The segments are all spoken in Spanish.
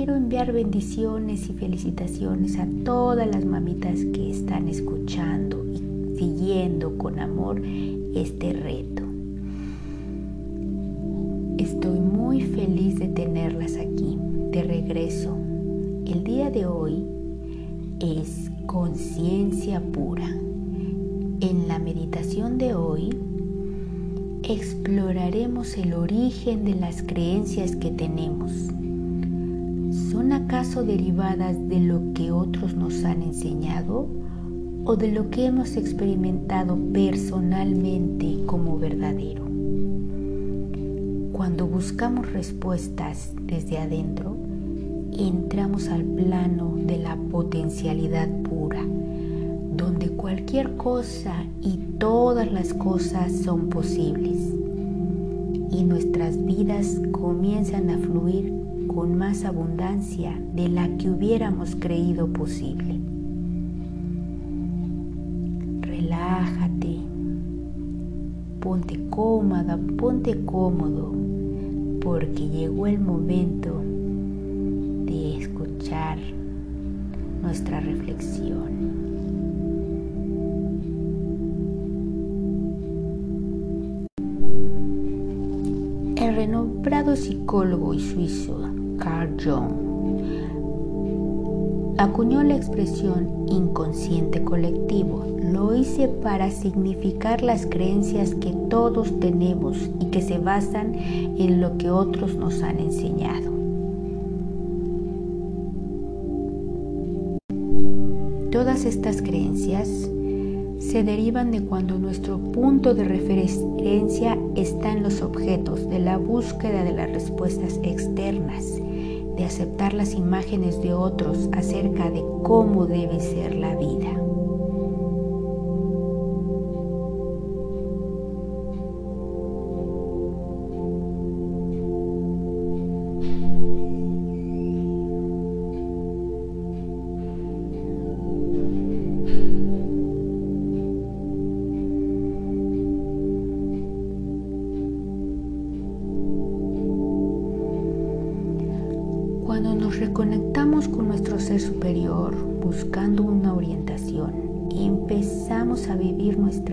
quiero enviar bendiciones y felicitaciones a todas las mamitas que están escuchando y siguiendo con amor este reto. Estoy muy feliz de tenerlas aquí, de regreso. El día de hoy es conciencia pura. En la meditación de hoy exploraremos el origen de las creencias que tenemos. ¿Son acaso derivadas de lo que otros nos han enseñado o de lo que hemos experimentado personalmente como verdadero? Cuando buscamos respuestas desde adentro, entramos al plano de la potencialidad pura, donde cualquier cosa y todas las cosas son posibles y nuestras vidas comienzan a fluir con más abundancia de la que hubiéramos creído posible. Relájate, ponte cómoda, ponte cómodo, porque llegó el momento nuestra reflexión. El renombrado psicólogo y suizo Carl Jung acuñó la expresión inconsciente colectivo. Lo hice para significar las creencias que todos tenemos y que se basan en lo que otros nos han enseñado. Todas estas creencias se derivan de cuando nuestro punto de referencia está en los objetos, de la búsqueda de las respuestas externas, de aceptar las imágenes de otros acerca de cómo debe ser la vida.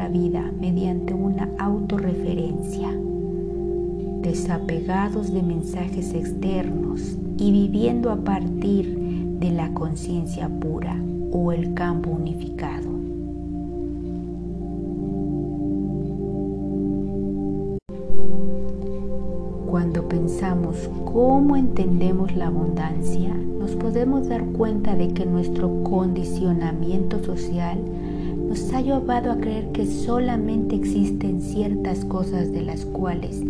Vida mediante una autorreferencia, desapegados de mensajes externos y viviendo a partir de la conciencia pura o el campo unificado. Cuando pensamos cómo entendemos la abundancia, nos podemos dar cuenta de que nuestro condicionamiento social nos ha llevado a creer que solamente existen ciertas cosas de las cuales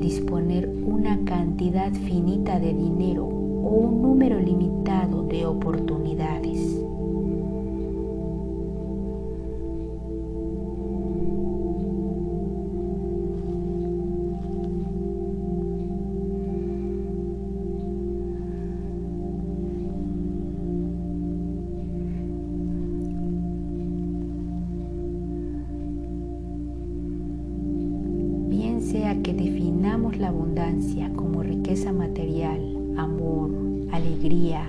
disponer una cantidad finita de dinero o un número limitado de oportunidades. Abundancia como riqueza material, amor, alegría,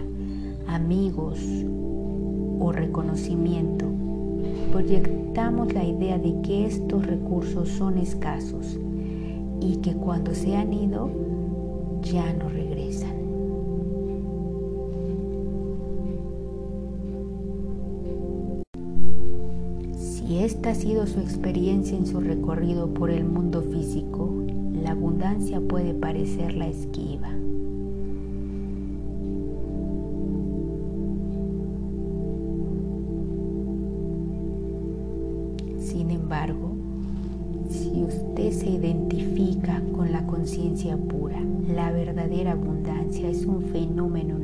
amigos o reconocimiento, proyectamos la idea de que estos recursos son escasos y que cuando se han ido ya no regresan. Si esta ha sido su experiencia en su recorrido por el mundo físico, abundancia puede parecer la esquiva. Sin embargo, si usted se identifica con la conciencia pura, la verdadera abundancia es un fenómeno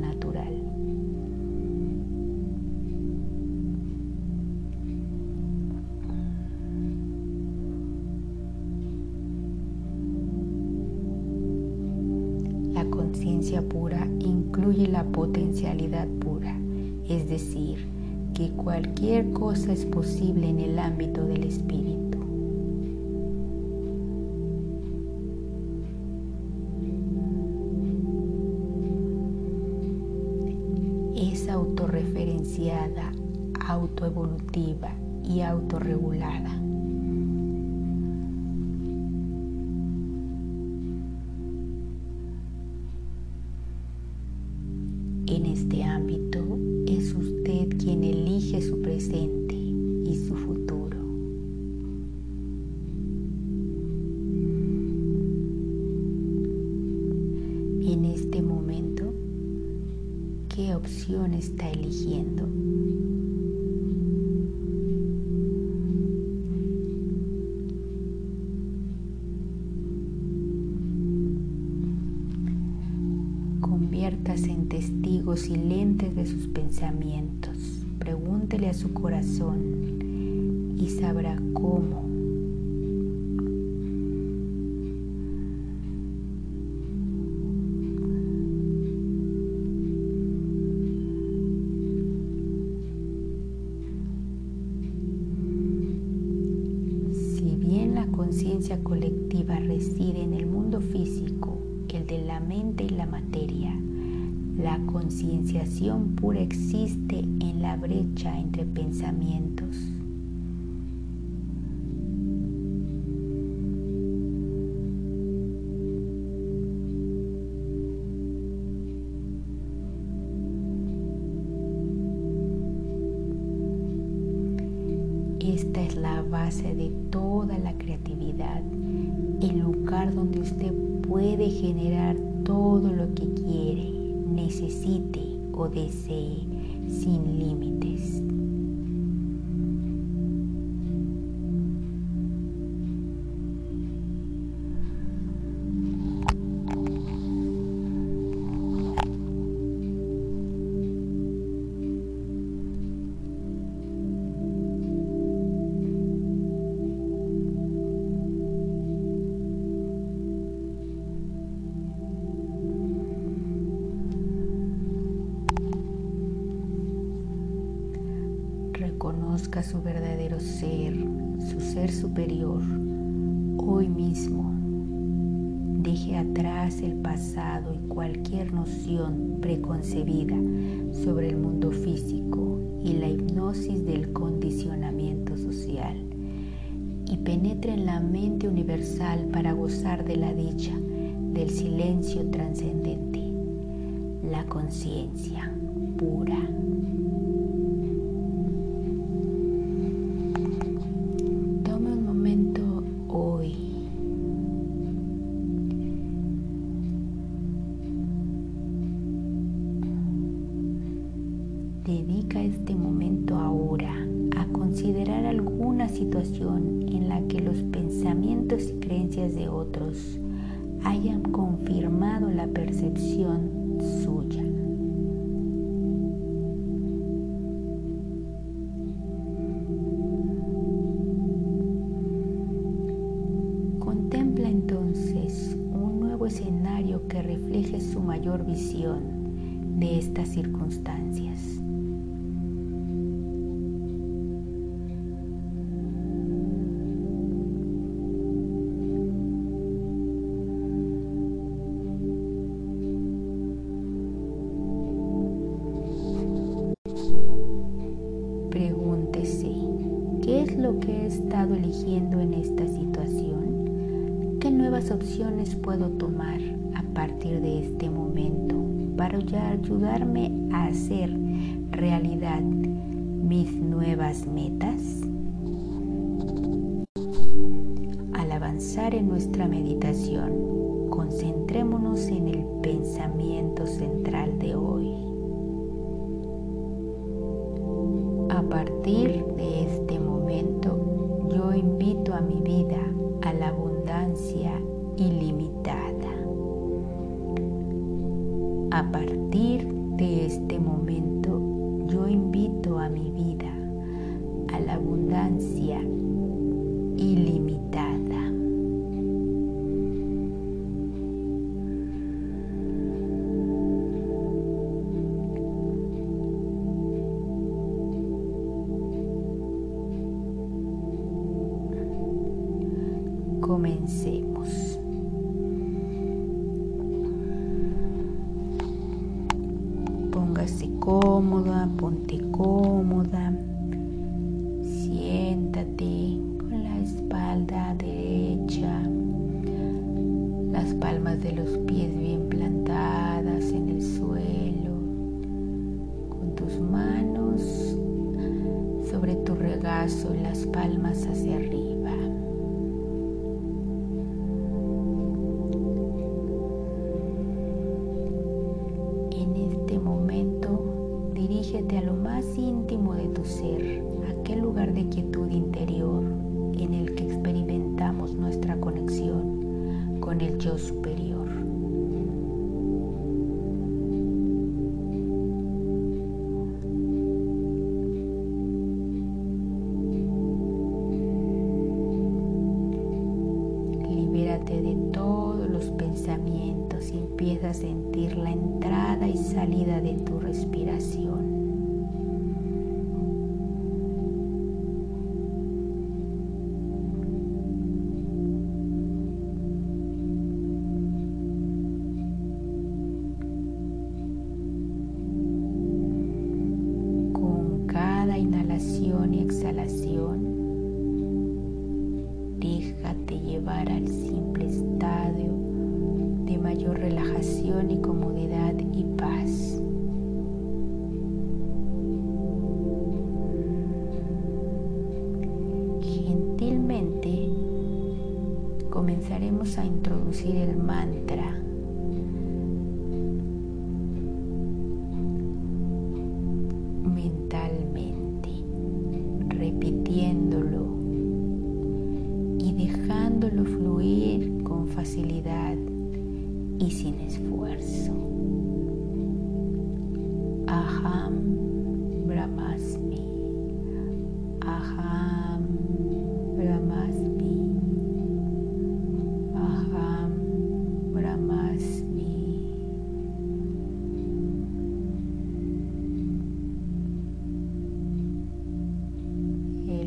decir, que cualquier cosa es posible en el ámbito del espíritu. es autorreferenciada, autoevolutiva y autorregulada. En este ámbito es usted quien elige su presente y su futuro. En este momento, ¿qué opción está eligiendo? Conviértase en testigo de sus pensamientos. Pregúntele a su corazón y sabrá cómo conciencia colectiva reside en el mundo físico, el de la mente y la materia. La concienciación pura existe en la brecha entre pensamientos. all see. Y penetre en la mente universal para gozar de la dicha del silencio trascendente, la conciencia pura. Contempla entonces un nuevo escenario que refleje su mayor visión de estas circunstancias. En nuestra meditación, concentrémonos en el pensamiento central de hoy. A partir de este momento, yo invito a mi vida a la abundancia ilimitada. así cómoda, ponte cómoda. comenzaremos a introducir el mantra.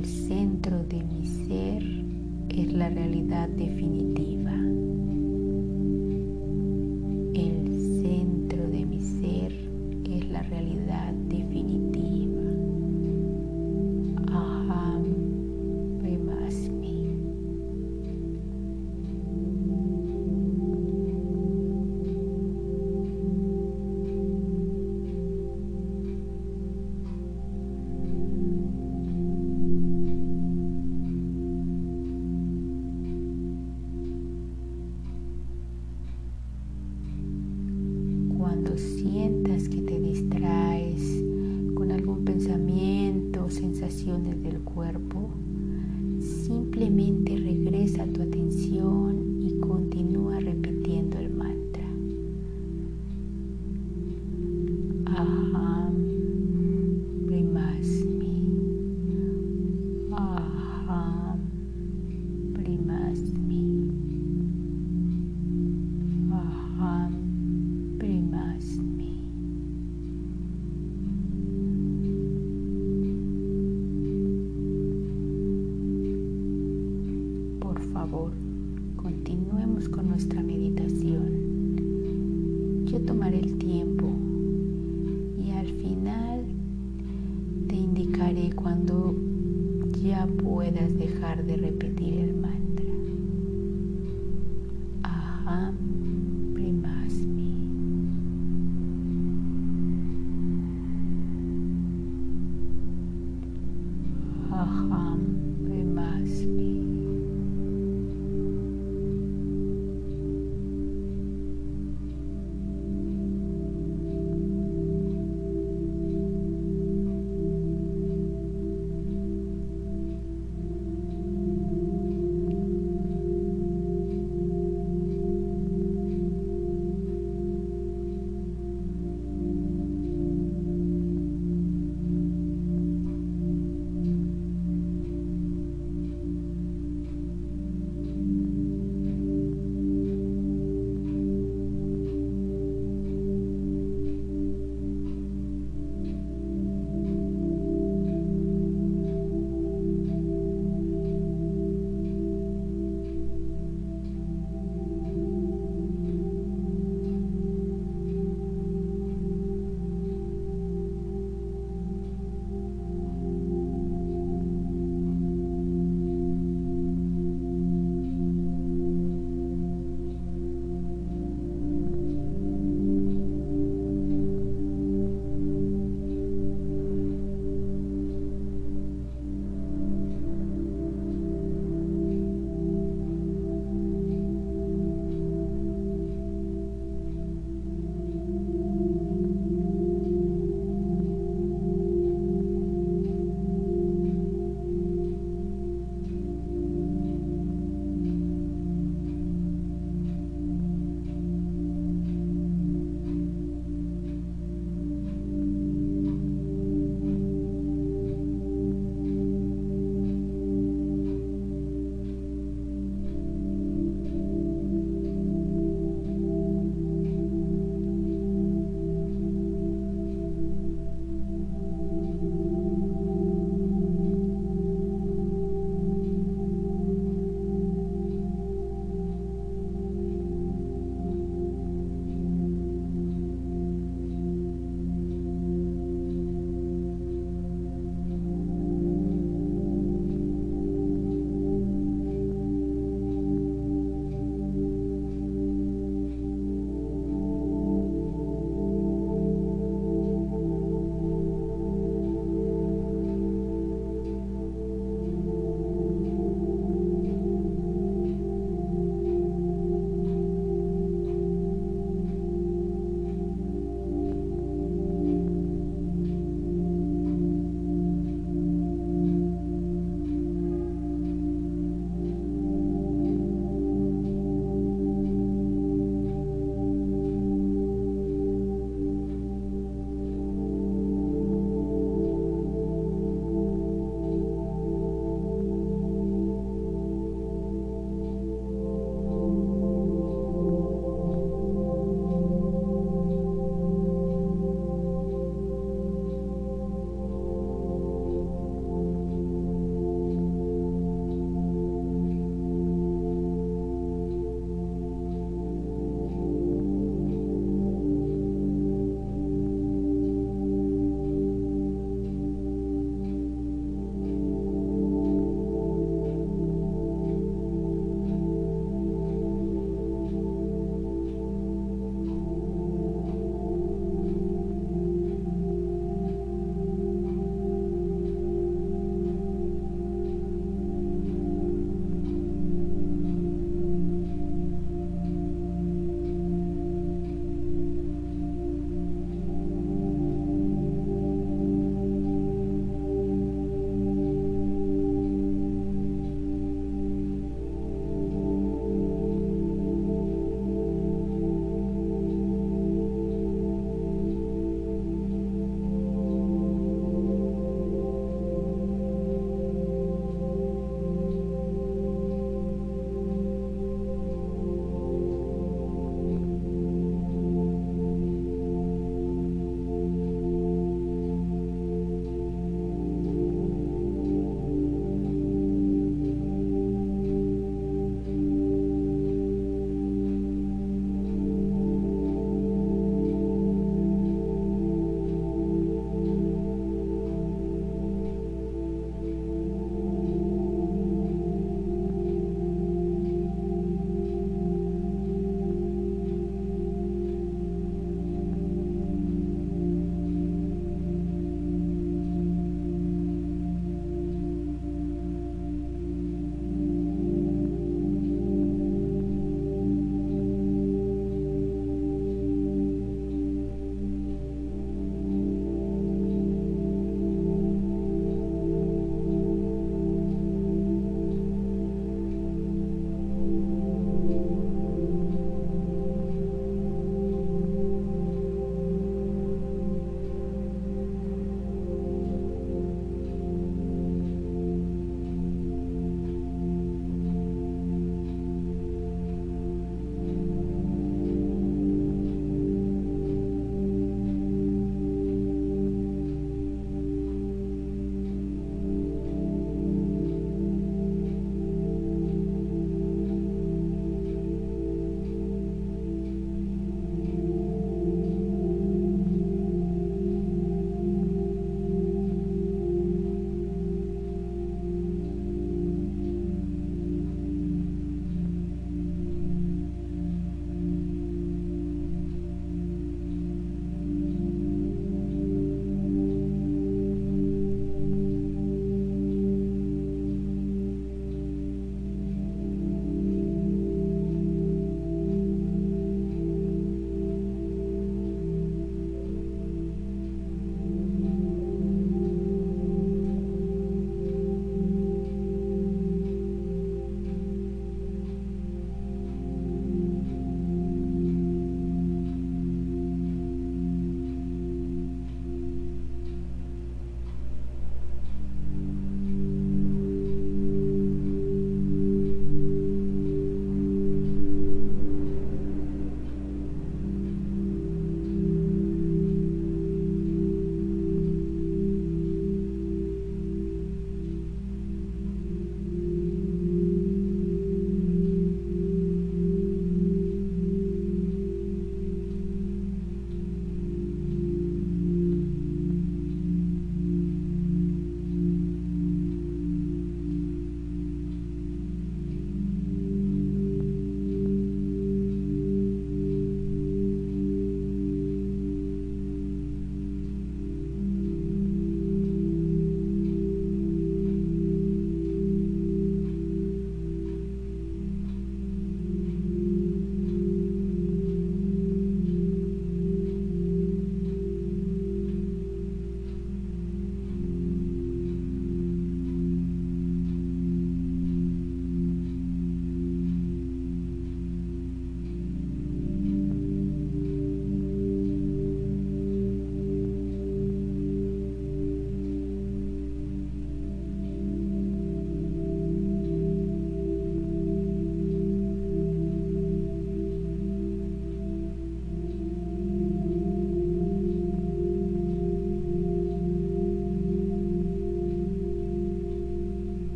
el centro de mi ser es la realidad definitiva. Simplemente regresa tu atención.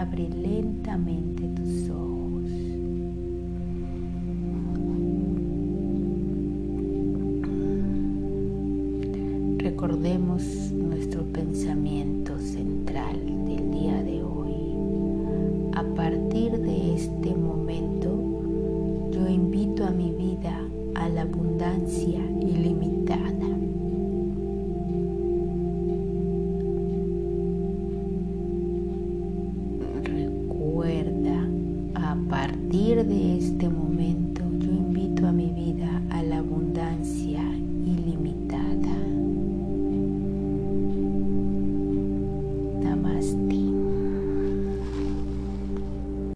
Abre lentamente tus ojos.